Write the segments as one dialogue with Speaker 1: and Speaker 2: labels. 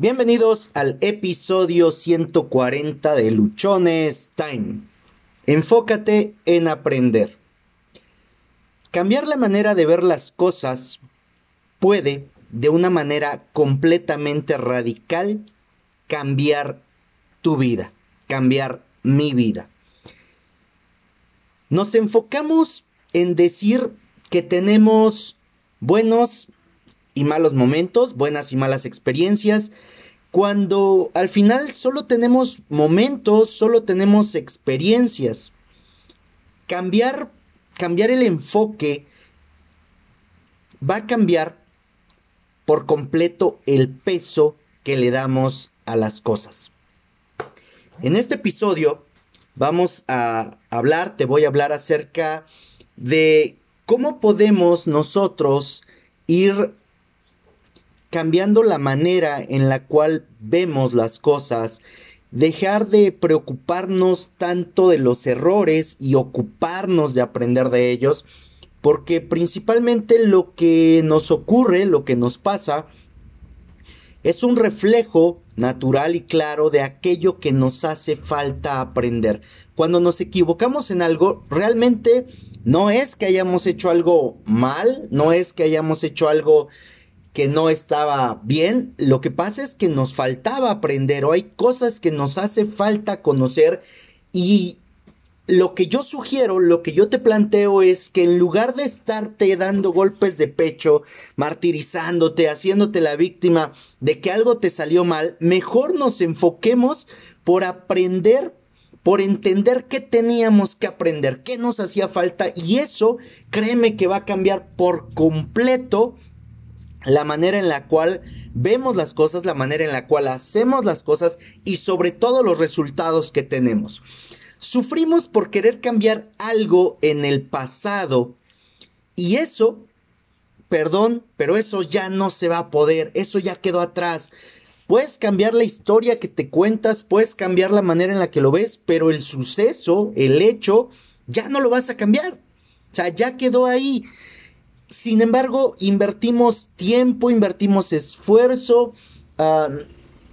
Speaker 1: Bienvenidos al episodio 140 de Luchones Time. Enfócate en aprender. Cambiar la manera de ver las cosas puede, de una manera completamente radical, cambiar tu vida, cambiar mi vida. Nos enfocamos en decir que tenemos buenos y malos momentos, buenas y malas experiencias, cuando al final solo tenemos momentos, solo tenemos experiencias. Cambiar, cambiar el enfoque va a cambiar por completo el peso que le damos a las cosas. En este episodio vamos a hablar, te voy a hablar acerca de cómo podemos nosotros ir cambiando la manera en la cual vemos las cosas, dejar de preocuparnos tanto de los errores y ocuparnos de aprender de ellos, porque principalmente lo que nos ocurre, lo que nos pasa, es un reflejo natural y claro de aquello que nos hace falta aprender. Cuando nos equivocamos en algo, realmente no es que hayamos hecho algo mal, no es que hayamos hecho algo que no estaba bien, lo que pasa es que nos faltaba aprender o hay cosas que nos hace falta conocer y lo que yo sugiero, lo que yo te planteo es que en lugar de estarte dando golpes de pecho, martirizándote, haciéndote la víctima de que algo te salió mal, mejor nos enfoquemos por aprender, por entender qué teníamos que aprender, qué nos hacía falta y eso, créeme que va a cambiar por completo la manera en la cual vemos las cosas, la manera en la cual hacemos las cosas y sobre todo los resultados que tenemos. Sufrimos por querer cambiar algo en el pasado y eso, perdón, pero eso ya no se va a poder, eso ya quedó atrás. Puedes cambiar la historia que te cuentas, puedes cambiar la manera en la que lo ves, pero el suceso, el hecho, ya no lo vas a cambiar. O sea, ya quedó ahí. Sin embargo, invertimos tiempo, invertimos esfuerzo, ah,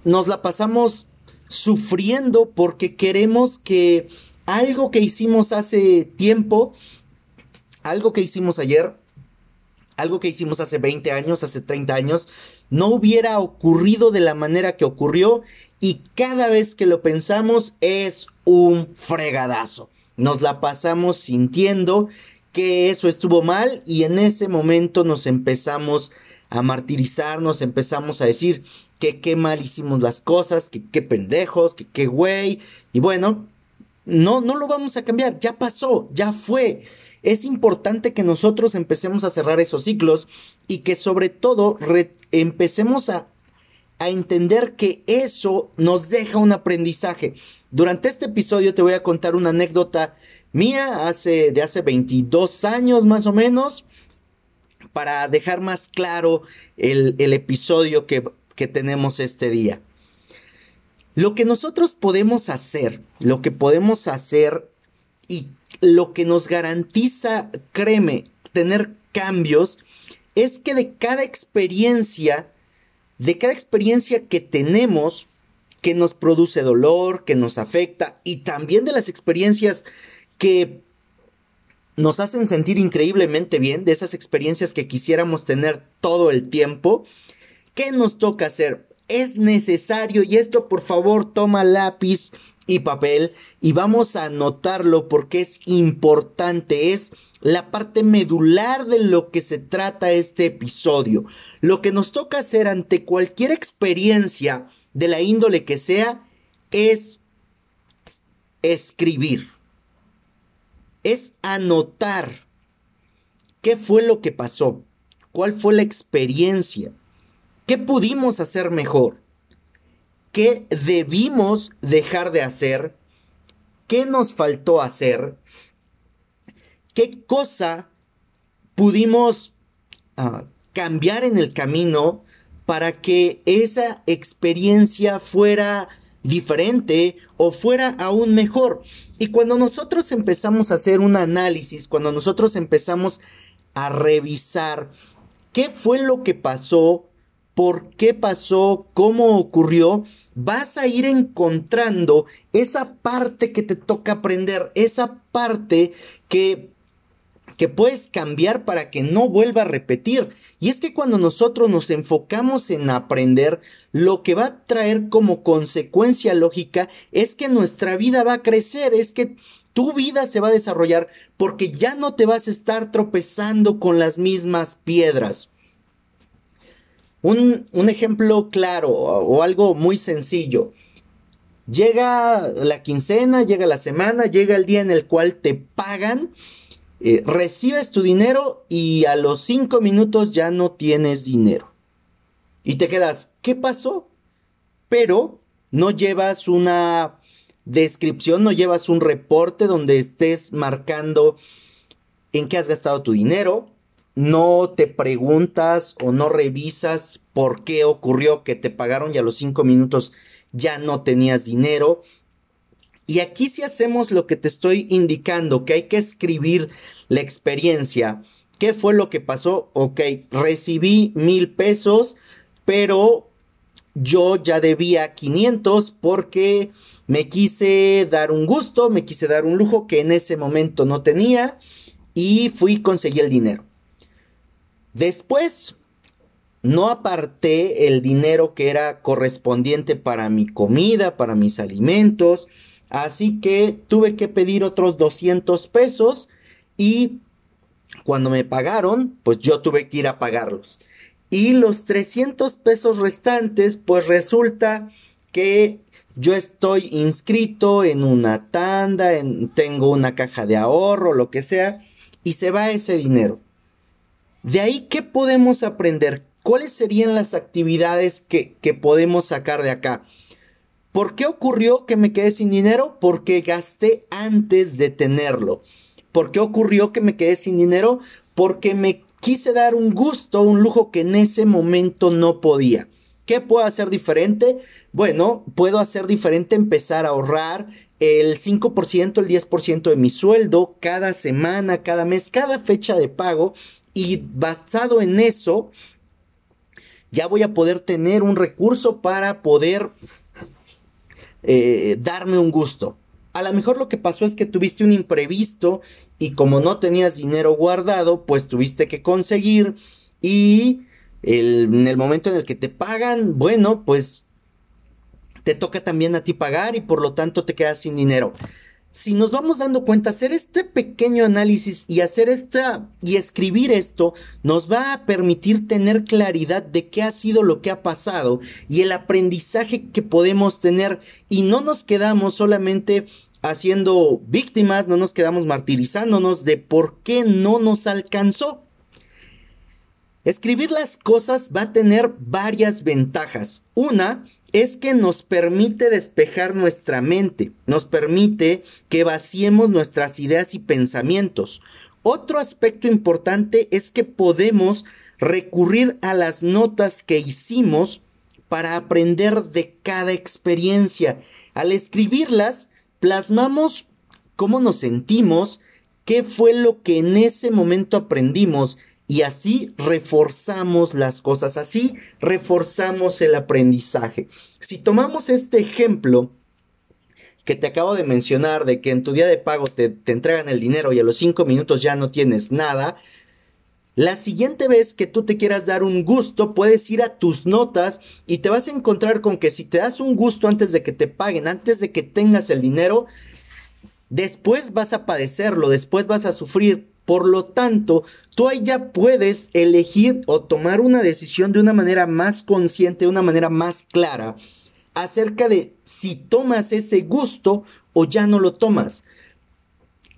Speaker 1: nos la pasamos sufriendo porque queremos que algo que hicimos hace tiempo, algo que hicimos ayer, algo que hicimos hace 20 años, hace 30 años, no hubiera ocurrido de la manera que ocurrió y cada vez que lo pensamos es un fregadazo. Nos la pasamos sintiendo que eso estuvo mal y en ese momento nos empezamos a martirizar, nos empezamos a decir que qué mal hicimos las cosas, que qué pendejos, que qué güey. Y bueno, no, no lo vamos a cambiar, ya pasó, ya fue. Es importante que nosotros empecemos a cerrar esos ciclos y que sobre todo empecemos a, a entender que eso nos deja un aprendizaje. Durante este episodio te voy a contar una anécdota mía hace, de hace 22 años más o menos, para dejar más claro el, episodio que, que tenemos este día. Lo que nosotros podemos hacer, lo que podemos hacer y lo que nos garantiza, créeme, tener cambios, es que de cada experiencia, de cada experiencia que tenemos, que nos produce dolor, que nos afecta, y también de las experiencias que nos hacen sentir increíblemente bien, de esas experiencias que quisiéramos tener todo el tiempo. ¿Qué nos toca hacer? Es necesario, y esto por favor toma lápiz y papel y vamos a anotarlo porque es importante, es la parte medular de lo que se trata este episodio. Lo que nos toca hacer ante cualquier experiencia de la índole que sea es escribir es anotar qué fue lo que pasó, cuál fue la experiencia, qué pudimos hacer mejor, qué debimos dejar de hacer, qué nos faltó hacer, qué cosa pudimos ah, cambiar en el camino para que esa experiencia fuera diferente o fuera aún mejor. Y cuando nosotros empezamos a hacer un análisis, cuando nosotros empezamos a revisar qué fue lo que pasó, por qué pasó, cómo ocurrió, vas a ir encontrando esa parte que te toca aprender, esa parte que que puedes cambiar para que no vuelva a repetir. Y es que cuando nosotros nos enfocamos en aprender, lo que va a traer como consecuencia lógica es que nuestra vida va a crecer, es que tu vida se va a desarrollar porque ya no te vas a estar tropezando con las mismas piedras. Un, ejemplo claro o, algo muy sencillo. Llega la quincena, llega la semana, llega el día en el cual te pagan, eh, recibes tu dinero y a los cinco minutos ya no tienes dinero. Y te quedas, ¿qué pasó? Pero no llevas una descripción, no llevas un reporte donde estés marcando en qué has gastado tu dinero, no te preguntas o no revisas por qué ocurrió que te pagaron y a los cinco minutos ya no tenías dinero. Y aquí si hacemos lo que te estoy indicando, que hay que escribir la experiencia. ¿Qué fue lo que pasó? Ok, recibí mil pesos, pero yo ya debía 500 porque me quise dar un gusto, me quise dar un lujo que en ese momento no tenía y fui y conseguí el dinero. Después, no aparté el dinero que era correspondiente para mi comida, para mis alimentos. Así que tuve que pedir otros 200 pesos y cuando me pagaron, pues yo tuve que ir a pagarlos. Y los 300 pesos restantes, pues resulta que yo estoy inscrito en una tanda, en, tengo una caja de ahorro, lo que sea, y se va ese dinero. De ahí, ¿qué podemos aprender? ¿Cuáles serían las actividades que, que podemos sacar de acá? ¿Por qué ocurrió que me quedé sin dinero? Porque gasté antes de tenerlo. ¿Por qué ocurrió que me quedé sin dinero? Porque me quise dar un gusto, un lujo que en ese momento no podía. ¿Qué puedo hacer diferente? Bueno, puedo hacer diferente empezar a ahorrar el 5%, el 10% de mi sueldo cada semana, cada mes, cada fecha de pago y basado en eso, ya voy a poder tener un recurso para poder eh, darme un gusto. A lo mejor lo que pasó es que tuviste un imprevisto y como no tenías dinero guardado, pues tuviste que conseguir y en el momento en el que te pagan, bueno, pues te toca también a ti pagar y por lo tanto te quedas sin dinero si nos vamos dando cuenta, hacer este pequeño análisis y hacer esta y escribir esto nos va a permitir tener claridad de qué ha sido lo que ha pasado y el aprendizaje que podemos tener y no nos quedamos solamente haciendo víctimas, no nos quedamos martirizándonos de por qué no nos alcanzó. Escribir las cosas va a tener varias ventajas. Una, es que nos permite despejar nuestra mente, nos permite que vaciemos nuestras ideas y pensamientos. Otro aspecto importante es que podemos recurrir a las notas que hicimos para aprender de cada experiencia. Al escribirlas, plasmamos cómo nos sentimos, qué fue lo que en ese momento aprendimos y así reforzamos las cosas, así reforzamos el aprendizaje. Si tomamos este ejemplo que te acabo de mencionar, de que en tu día de pago te, te entregan el dinero y a los cinco minutos ya no tienes nada, la siguiente vez que tú te quieras dar un gusto, puedes ir a tus notas y te vas a encontrar con que si te das un gusto antes de que te paguen, antes de que tengas el dinero, después vas a padecerlo, después vas a sufrir por lo tanto, tú ahí ya puedes elegir o tomar una decisión de una manera más consciente, de una manera más clara, acerca de si tomas ese gusto o ya no lo tomas.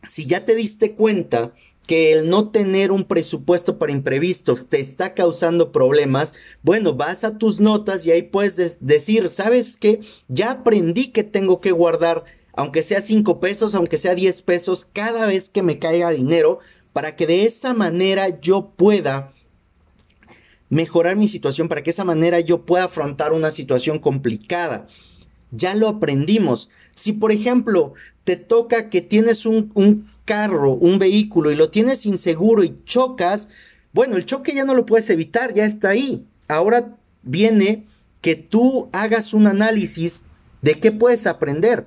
Speaker 1: Si ya te diste cuenta que el no tener un presupuesto para imprevistos te está causando problemas, bueno, vas a tus notas y ahí puedes decir, ¿sabes qué? Ya aprendí que tengo que guardar, aunque sea 5 pesos, aunque sea 10 pesos, cada vez que me caiga dinero, para que de esa manera yo pueda mejorar mi situación, para que de esa manera yo pueda afrontar una situación complicada. Ya lo aprendimos. Si por ejemplo te toca que tienes un, carro, un vehículo y lo tienes inseguro y chocas, bueno, el choque ya no lo puedes evitar, ya está ahí. Ahora viene que tú hagas un análisis de qué puedes aprender.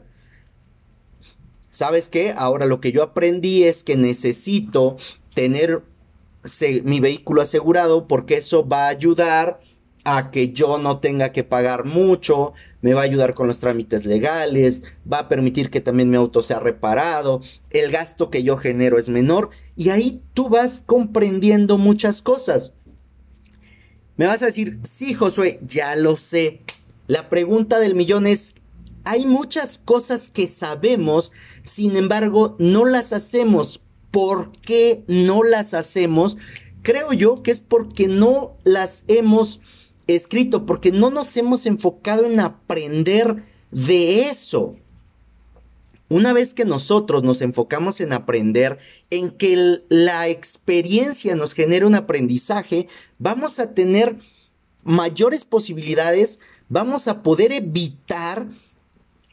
Speaker 1: ¿Sabes qué? Ahora lo que yo aprendí es que necesito tener mi vehículo asegurado porque eso va a ayudar a que yo no tenga que pagar mucho, me va a ayudar con los trámites legales, va a permitir que también mi auto sea reparado, el gasto que yo genero es menor y ahí tú vas comprendiendo muchas cosas. Me vas a decir, sí Josué, ya lo sé. La pregunta del millón es, hay muchas cosas que sabemos, sin embargo no las hacemos. ¿Por qué no las hacemos? Creo yo que es porque no las hemos escrito, porque no nos hemos enfocado en aprender de eso. Una vez que nosotros nos enfocamos en aprender, en que la experiencia nos genere un aprendizaje, vamos a tener mayores posibilidades, vamos a poder evitar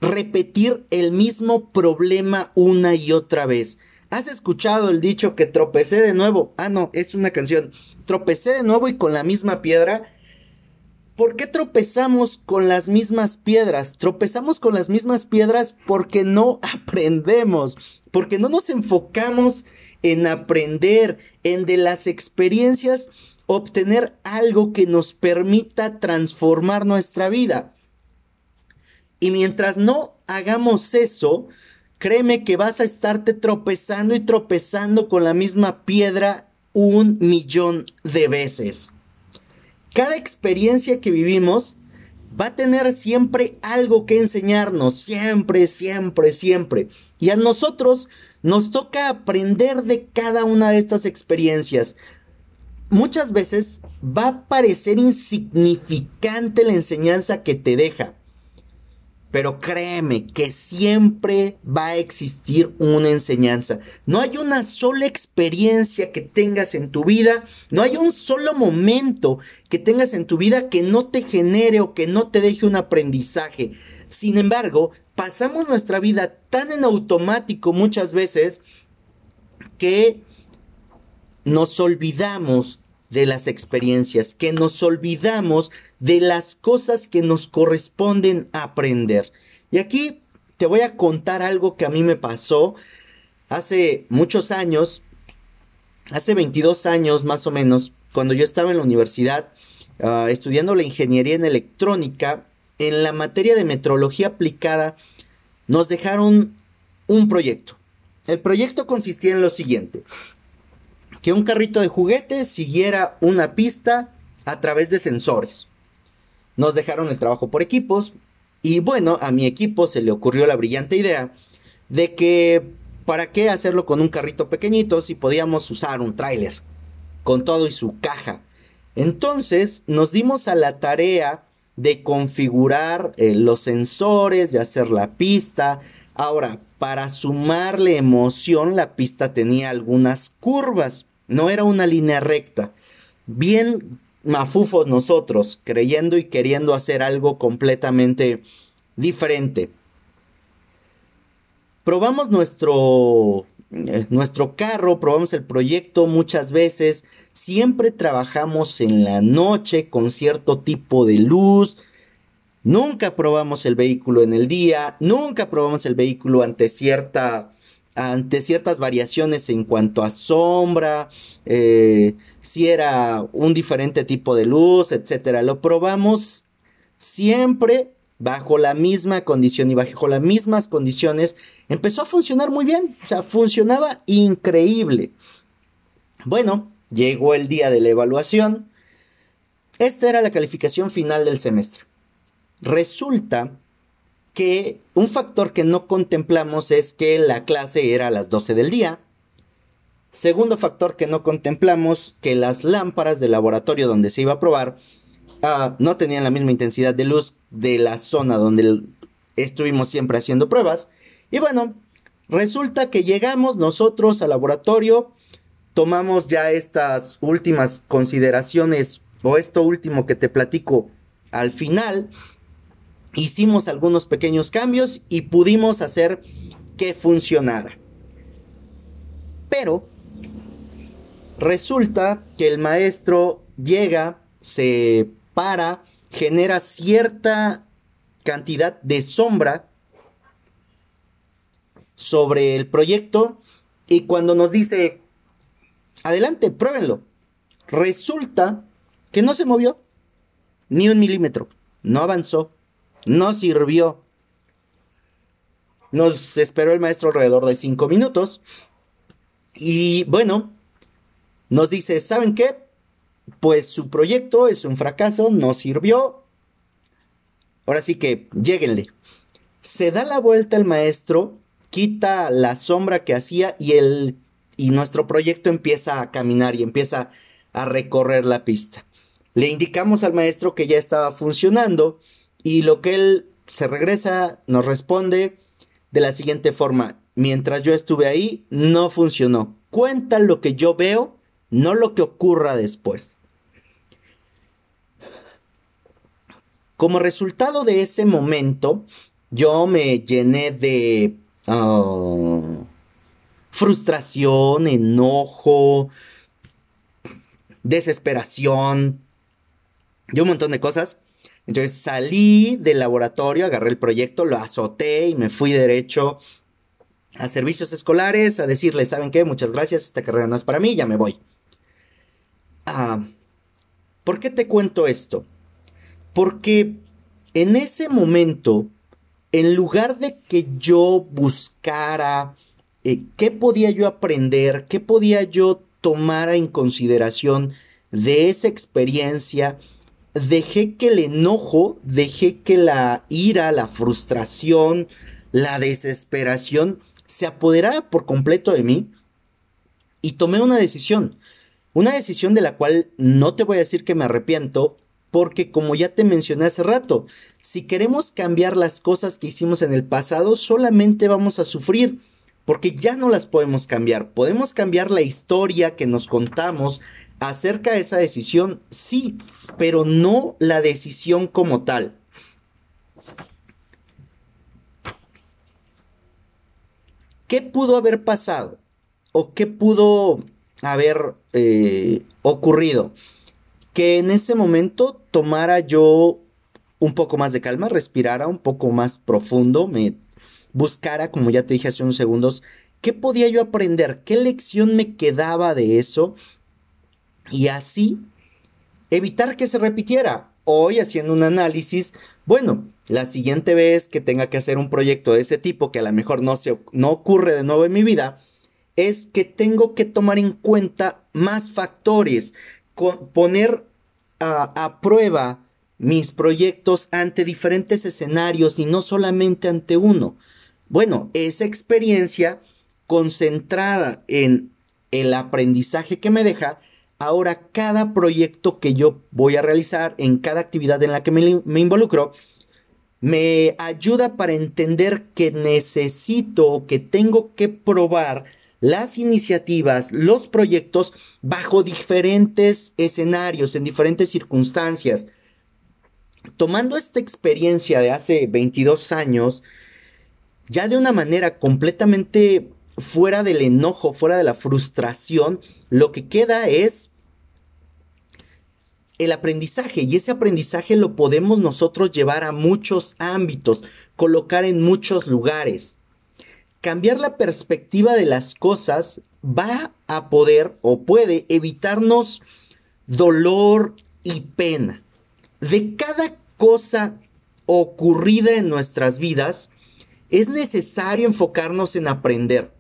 Speaker 1: repetir el mismo problema una y otra vez. ¿Has escuchado el dicho que tropecé de nuevo? Ah, no, es una canción. Tropecé de nuevo y con la misma piedra ¿Por qué tropezamos con las mismas piedras? Tropezamos con las mismas piedras porque no aprendemos, porque no nos enfocamos en aprender, en de las experiencias obtener algo que nos permita transformar nuestra vida. Y mientras no hagamos eso, créeme que vas a estarte tropezando y tropezando con la misma piedra un millón de veces cada experiencia que vivimos va a tener siempre algo que enseñarnos, siempre, siempre, siempre. Y a nosotros nos toca aprender de cada una de estas experiencias. Muchas veces va a parecer insignificante la enseñanza que te deja, pero créeme que siempre va a existir una enseñanza. No hay una sola experiencia que tengas en tu vida, no hay un solo momento que tengas en tu vida que no te genere o que no te deje un aprendizaje. Sin embargo, pasamos nuestra vida tan en automático muchas veces que nos olvidamos de las experiencias, que nos olvidamos de las cosas que nos corresponden aprender. Y aquí te voy a contar algo que a mí me pasó hace muchos años, hace 22 años más o menos, cuando yo estaba en la universidad ah, estudiando la ingeniería en electrónica, en la materia de metrología aplicada, nos dejaron un proyecto. El proyecto consistía en lo siguiente, que un carrito de juguetes siguiera una pista a través de sensores nos dejaron el trabajo por equipos y bueno, a mi equipo se le ocurrió la brillante idea de que para qué hacerlo con un carrito pequeñito si podíamos usar un tráiler con todo y su caja. Entonces nos dimos a la tarea de configurar eh, los sensores, de hacer la pista. Ahora, para sumarle emoción, la pista tenía algunas curvas, no era una línea recta. Bien mafufos nosotros, creyendo y queriendo hacer algo completamente diferente. Probamos nuestro, eh, nuestro carro, probamos el proyecto muchas veces, siempre trabajamos en la noche con cierto tipo de luz, nunca probamos el vehículo en el día, nunca probamos el vehículo ante cierta ante ciertas variaciones en cuanto a sombra, eh, si era un diferente tipo de luz, etcétera. Lo probamos siempre bajo la misma condición y bajo las mismas condiciones. Empezó a funcionar muy bien, o sea, funcionaba increíble. Bueno, llegó el día de la evaluación. Esta era la calificación final del semestre. Resulta que un factor que no contemplamos es que la clase era a las 12 del día. Segundo factor que no contemplamos, que las lámparas del laboratorio donde se iba a probar ah, no tenían la misma intensidad de luz de la zona donde estuvimos siempre haciendo pruebas. Y bueno, resulta que llegamos nosotros al laboratorio, tomamos ya estas últimas consideraciones o esto último que te platico al final hicimos algunos pequeños cambios y pudimos hacer que funcionara. Pero resulta que el maestro llega, se para genera cierta cantidad de sombra sobre el proyecto y cuando nos dice, adelante, pruébenlo, resulta que no se movió ni un milímetro, no avanzó, no sirvió. Nos esperó el maestro alrededor de cinco minutos y bueno, nos dice, ¿saben qué? Pues su proyecto es un fracaso, no sirvió. Ahora sí que, lléguenle. Se da la vuelta el maestro, quita la sombra que hacía y el y nuestro proyecto empieza a caminar y empieza a recorrer la pista. Le indicamos al maestro que ya estaba funcionando y lo que él se regresa nos responde de la siguiente forma. Mientras yo estuve ahí, no funcionó. Cuenta lo que yo veo, no lo que ocurra después. Como resultado de ese momento, yo me llené de ah, frustración, enojo, desesperación, de un montón de cosas. Entonces salí del laboratorio, agarré el proyecto, lo azoté y me fui derecho a servicios escolares a decirles, ¿saben qué? Muchas gracias, esta carrera no es para mí, ya me voy. Ah, ¿Por qué te cuento esto? Porque en ese momento, en lugar de que yo buscara eh, qué podía yo aprender, qué podía yo tomar en consideración de esa experiencia, dejé que el enojo, dejé que la ira, la frustración, la desesperación se apoderara por completo de mí y tomé una decisión. Una decisión de la cual no te voy a decir que me arrepiento, porque como ya te mencioné hace rato, si queremos cambiar las cosas que hicimos en el pasado, solamente vamos a sufrir, porque ya no las podemos cambiar. Podemos cambiar la historia que nos contamos acerca de esa decisión, sí, pero no la decisión como tal. ¿Qué pudo haber pasado? ¿O qué pudo haber eh, ocurrido? que en ese momento tomara yo un poco más de calma, respirara un poco más profundo, me buscara, como ya te dije hace unos segundos, qué podía yo aprender, qué lección me quedaba de eso y así evitar que se repitiera. Hoy haciendo un análisis, bueno, la siguiente vez que tenga que hacer un proyecto de ese tipo, que a lo mejor no, se, no ocurre de nuevo en mi vida, es que tengo que tomar en cuenta más factores, poner a, prueba mis proyectos ante diferentes escenarios y no solamente ante uno. Bueno, esa experiencia concentrada en el aprendizaje que me deja, ahora cada proyecto que yo voy a realizar, en cada actividad en la que me, me involucro, me ayuda para entender que necesito, que tengo que probar las iniciativas, los proyectos bajo diferentes escenarios, en diferentes circunstancias. Tomando esta experiencia de hace 22 años, ya de una manera completamente fuera del enojo, fuera de la frustración, lo que queda es el aprendizaje y ese aprendizaje lo podemos nosotros llevar a muchos ámbitos, colocar en muchos lugares cambiar la perspectiva de las cosas va a poder o puede evitarnos dolor y pena. De cada cosa ocurrida en nuestras vidas, es necesario enfocarnos en aprender.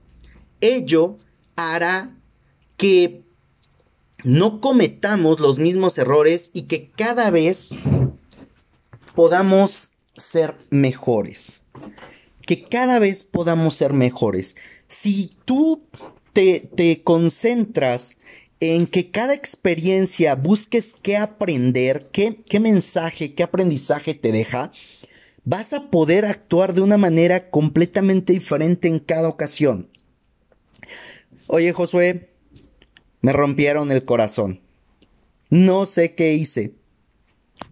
Speaker 1: Ello hará que no cometamos los mismos errores y que cada vez podamos ser mejores que cada vez podamos ser mejores. Si tú te, concentras en que cada experiencia busques qué aprender, qué, qué mensaje, qué aprendizaje te deja, vas a poder actuar de una manera completamente diferente en cada ocasión. Oye, Josué, me rompieron el corazón. No sé qué hice.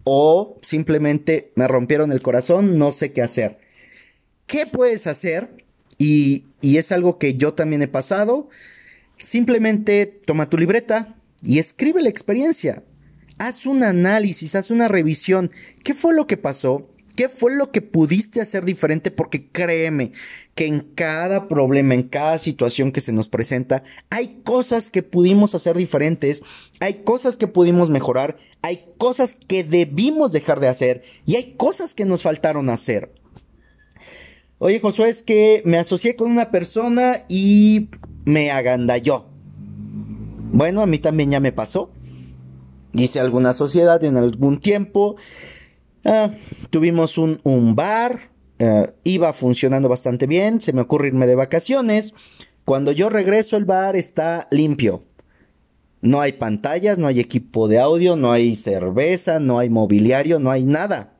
Speaker 1: O simplemente me rompieron el corazón, no sé qué hacer. ¿Qué puedes hacer? Y, es algo que yo también he pasado. Simplemente toma tu libreta y escribe la experiencia. haz un análisis, haz una revisión. ¿Qué fue lo que pasó? ¿Qué fue lo que pudiste hacer diferente? Porque créeme que en cada problema, en cada situación que se nos presenta, hay cosas que pudimos hacer diferentes, hay cosas que pudimos mejorar, hay cosas que debimos dejar de hacer y hay cosas que nos faltaron hacer. Oye, Josué, es que me asocié con una persona y me agandalló. Bueno, a mí también ya me pasó. Hice alguna sociedad en algún tiempo Ah, tuvimos un, bar, eh, iba funcionando bastante bien, se me ocurre irme de vacaciones. Cuando yo regreso el bar está limpio. No hay pantallas, no hay equipo de audio, no hay cerveza, no hay mobiliario, no hay nada.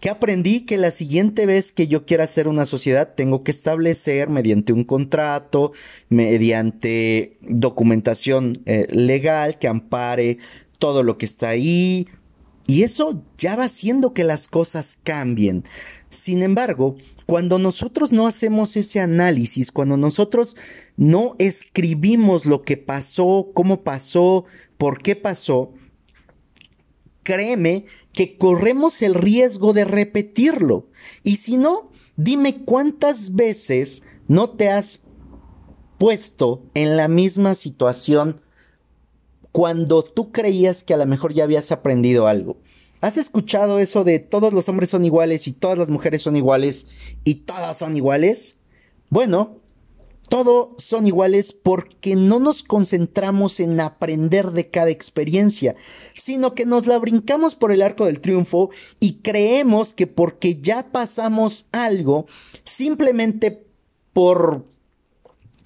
Speaker 1: ¿Qué aprendí? Que la siguiente vez que yo quiera hacer una sociedad tengo que establecer mediante un contrato, mediante documentación eh, legal que ampare todo lo que está ahí, y eso ya va haciendo que las cosas cambien. Sin embargo, cuando nosotros no hacemos ese análisis, cuando nosotros no escribimos lo que pasó, cómo pasó, por qué pasó, créeme que corremos el riesgo de repetirlo. Y si no, dime cuántas veces no te has puesto en la misma situación cuando tú creías que a lo mejor ya habías aprendido algo. ¿Has escuchado eso de todos los hombres son iguales y todas las mujeres son iguales y todas son iguales? Bueno, todos son iguales porque no nos concentramos en aprender de cada experiencia, sino que nos la brincamos por el arco del triunfo y creemos que porque ya pasamos algo, simplemente por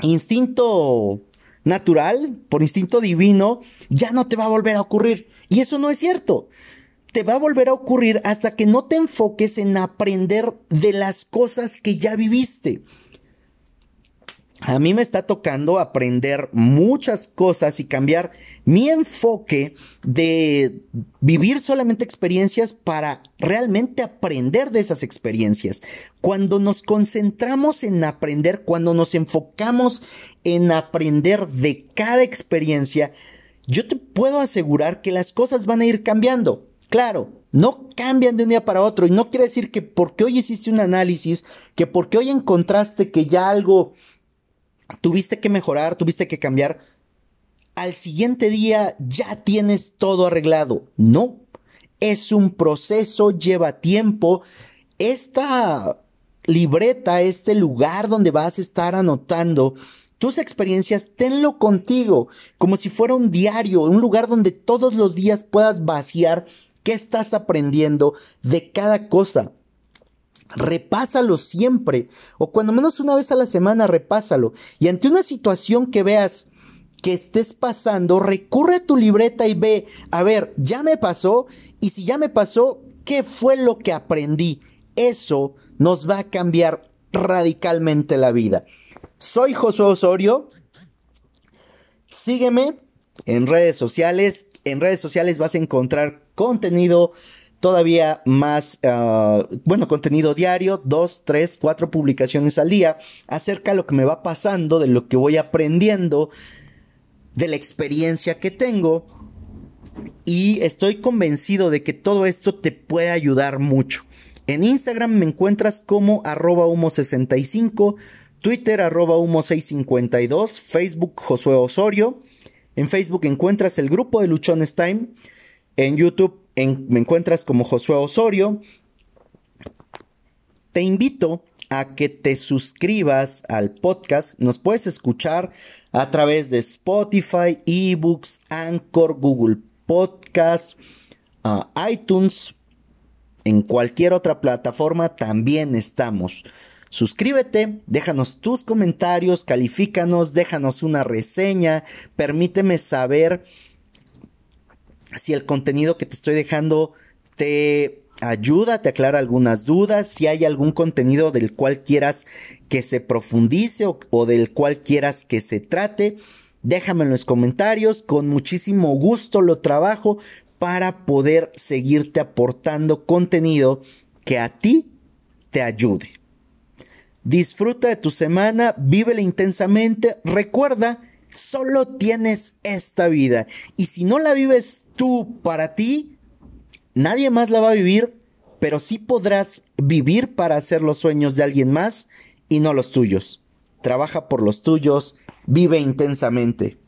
Speaker 1: instinto natural, por instinto divino, ya no te va a volver a ocurrir. Y eso no es cierto. Te va a volver a ocurrir hasta que no te enfoques en aprender de las cosas que ya viviste a mí me está tocando aprender muchas cosas y cambiar mi enfoque de vivir solamente experiencias para realmente aprender de esas experiencias. Cuando nos concentramos en aprender, cuando nos enfocamos en aprender de cada experiencia, yo te puedo asegurar que las cosas van a ir cambiando. Claro, no cambian de un día para otro y no quiere decir que porque hoy hiciste un análisis, que porque hoy encontraste que ya algo tuviste que mejorar, tuviste que cambiar, al siguiente día ya tienes todo arreglado. No, es un proceso, lleva tiempo. Esta libreta, este lugar donde vas a estar anotando tus experiencias, tenlo contigo, como si fuera un diario, un lugar donde todos los días puedas vaciar qué estás aprendiendo de cada cosa repásalo siempre, o cuando menos una vez a la semana, repásalo. Y ante una situación que veas que estés pasando, recurre a tu libreta y ve, a ver, ya me pasó, y si ya me pasó, ¿qué fue lo que aprendí? Eso nos va a cambiar radicalmente la vida. Soy Josué Osorio. Sígueme en redes sociales. En redes sociales vas a encontrar contenido todavía más, ah, bueno, contenido diario, dos, tres, cuatro publicaciones al día, acerca de lo que me va pasando, de lo que voy aprendiendo, de la experiencia que tengo. Y estoy convencido de que todo esto te puede ayudar mucho. En Instagram me encuentras como arroba humo65, Twitter arroba humo652, Facebook Josué Osorio. En Facebook encuentras el grupo de Luchones Time. En YouTube me encuentras como Josué Osorio. Te invito a que te suscribas al podcast. Nos puedes escuchar a través de Spotify, eBooks, Anchor, Google Podcast, ah, iTunes. En cualquier otra plataforma también estamos. Suscríbete, déjanos tus comentarios, califícanos, déjanos una reseña, permíteme saber si el contenido que te estoy dejando te ayuda, te aclara algunas dudas, si hay algún contenido del cual quieras que se profundice o, del cual quieras que se trate, déjame en los comentarios, con muchísimo gusto lo trabajo para poder seguirte aportando contenido que a ti te ayude. Disfruta de tu semana, vívela intensamente, recuerda Solo tienes esta vida. Y si no la vives tú para ti, nadie más la va a vivir, pero sí podrás vivir para hacer los sueños de alguien más y no los tuyos. Trabaja por los tuyos, vive intensamente.